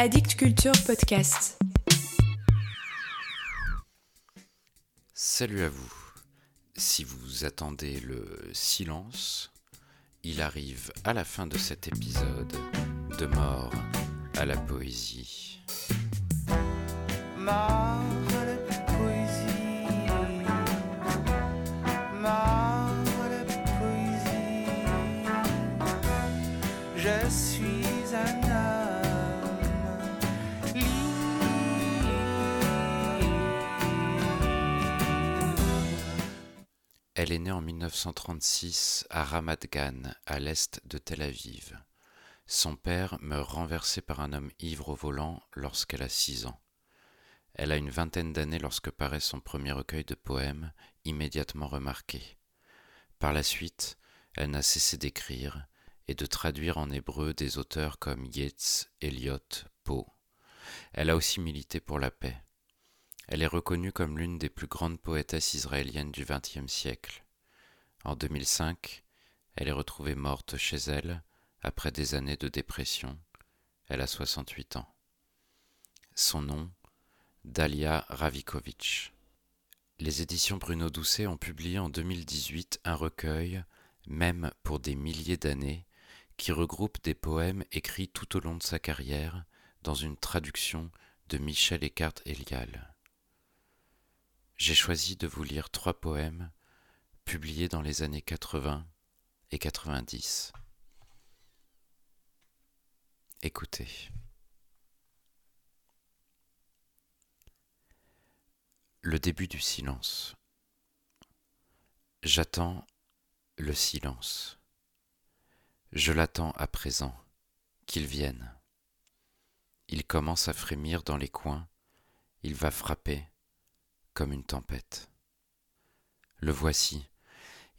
Addict Culture Podcast. Salut à vous. Si vous attendez le silence, il arrive à la fin de cet épisode de mort à la poésie. Mort Elle est née en 1936 à Ramat Gan, à l'est de Tel Aviv. Son père meurt renversé par un homme ivre au volant lorsqu'elle a six ans. Elle a une vingtaine d'années lorsque paraît son premier recueil de poèmes, immédiatement remarqué. Par la suite, elle n'a cessé d'écrire et de traduire en hébreu des auteurs comme Yeats, Eliot, Poe. Elle a aussi milité pour la paix. Elle est reconnue comme l'une des plus grandes poétesses israéliennes du XXe siècle. En 2005, elle est retrouvée morte chez elle après des années de dépression. Elle a 68 ans. Son nom, Dalia Ravikovic. Les éditions Bruno Doucet ont publié en 2018 un recueil, même pour des milliers d'années, qui regroupe des poèmes écrits tout au long de sa carrière dans une traduction de Michel Eckhart Elial. J'ai choisi de vous lire trois poèmes publiés dans les années 80 et 90. Écoutez. Le début du silence. J'attends le silence. Je l'attends à présent, qu'il vienne. Il commence à frémir dans les coins, il va frapper une tempête. Le voici,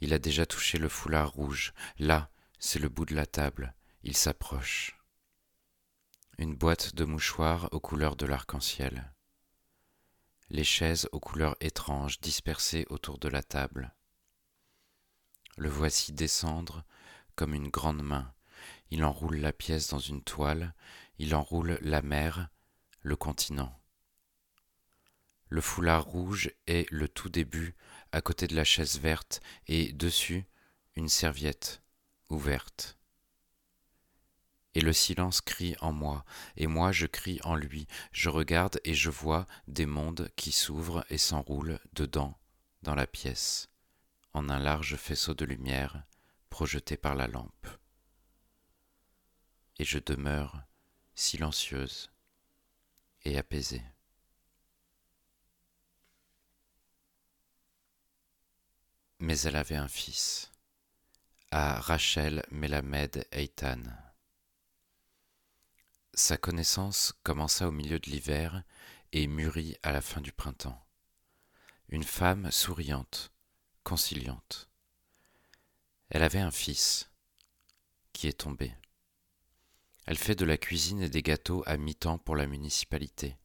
il a déjà touché le foulard rouge, là, c'est le bout de la table, il s'approche. Une boîte de mouchoirs aux couleurs de l'arc-en-ciel. Les chaises aux couleurs étranges dispersées autour de la table. Le voici descendre comme une grande main. Il enroule la pièce dans une toile, il enroule la mer, le continent. Le foulard rouge est le tout début à côté de la chaise verte et dessus une serviette ouverte. Et le silence crie en moi, et moi je crie en lui, je regarde et je vois des mondes qui s'ouvrent et s'enroulent dedans, dans la pièce, en un large faisceau de lumière projeté par la lampe. Et je demeure silencieuse et apaisée. Mais elle avait un fils, à Rachel Melamed Eitan. Sa connaissance commença au milieu de l'hiver et mûrit à la fin du printemps. Une femme souriante, conciliante. Elle avait un fils qui est tombé. Elle fait de la cuisine et des gâteaux à mi-temps pour la municipalité.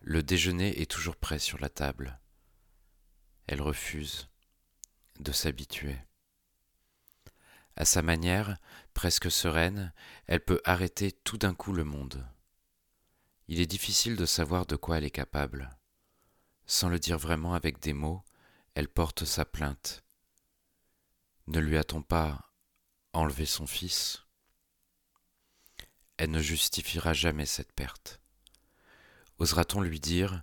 Le déjeuner est toujours prêt sur la table. Elle refuse de s'habituer. À sa manière, presque sereine, elle peut arrêter tout d'un coup le monde. Il est difficile de savoir de quoi elle est capable. Sans le dire vraiment avec des mots, elle porte sa plainte. Ne lui a-t-on pas enlevé son fils? Elle ne justifiera jamais cette perte. Osera-t-on lui dire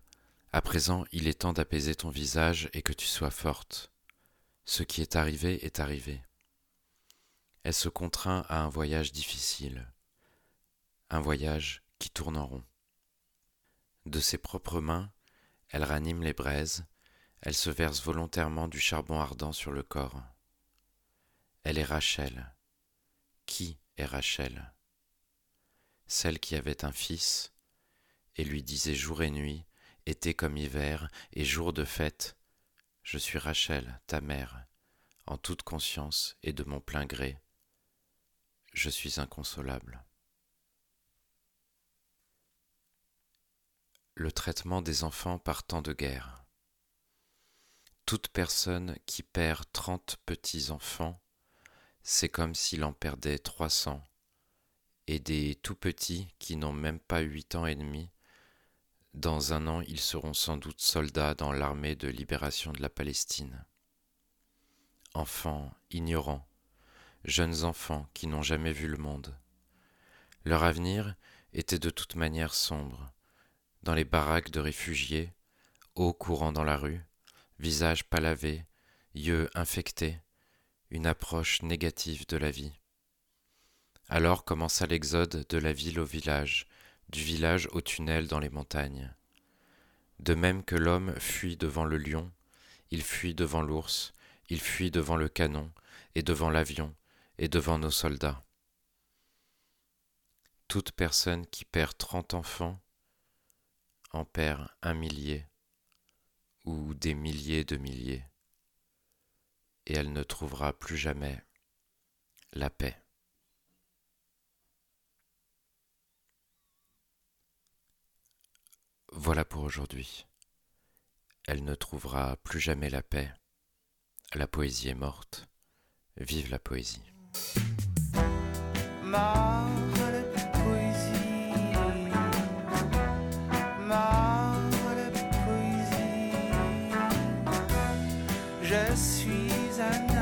À présent il est temps d'apaiser ton visage et que tu sois forte Ce qui est arrivé est arrivé elle se contraint à un voyage difficile, un voyage qui tourne en rond. De ses propres mains, elle ranime les braises, elle se verse volontairement du charbon ardent sur le corps. Elle est Rachel. Qui est Rachel? Celle qui avait un fils et lui disait jour et nuit, été comme hiver et jour de fête, Je suis Rachel, ta mère, en toute conscience et de mon plein gré, je suis inconsolable. Le traitement des enfants partant de guerre. Toute personne qui perd trente petits-enfants, c'est comme s'il en perdait trois cents, et des tout petits qui n'ont même pas huit ans et demi. Dans un an, ils seront sans doute soldats dans l'armée de libération de la Palestine. Enfants ignorants, jeunes enfants qui n'ont jamais vu le monde. Leur avenir était de toute manière sombre. Dans les baraques de réfugiés, eau courant dans la rue, visage palavé, yeux infectés, une approche négative de la vie. Alors commença l'exode de la ville au village, du village au tunnel dans les montagnes. De même que l'homme fuit devant le lion, il fuit devant l'ours, il fuit devant le canon, et devant l'avion, et devant nos soldats. Toute personne qui perd trente enfants en perd un millier ou des milliers de milliers, et elle ne trouvera plus jamais la paix. Voilà pour aujourd'hui. Elle ne trouvera plus jamais la paix. La poésie est morte. Vive la poésie. Je suis un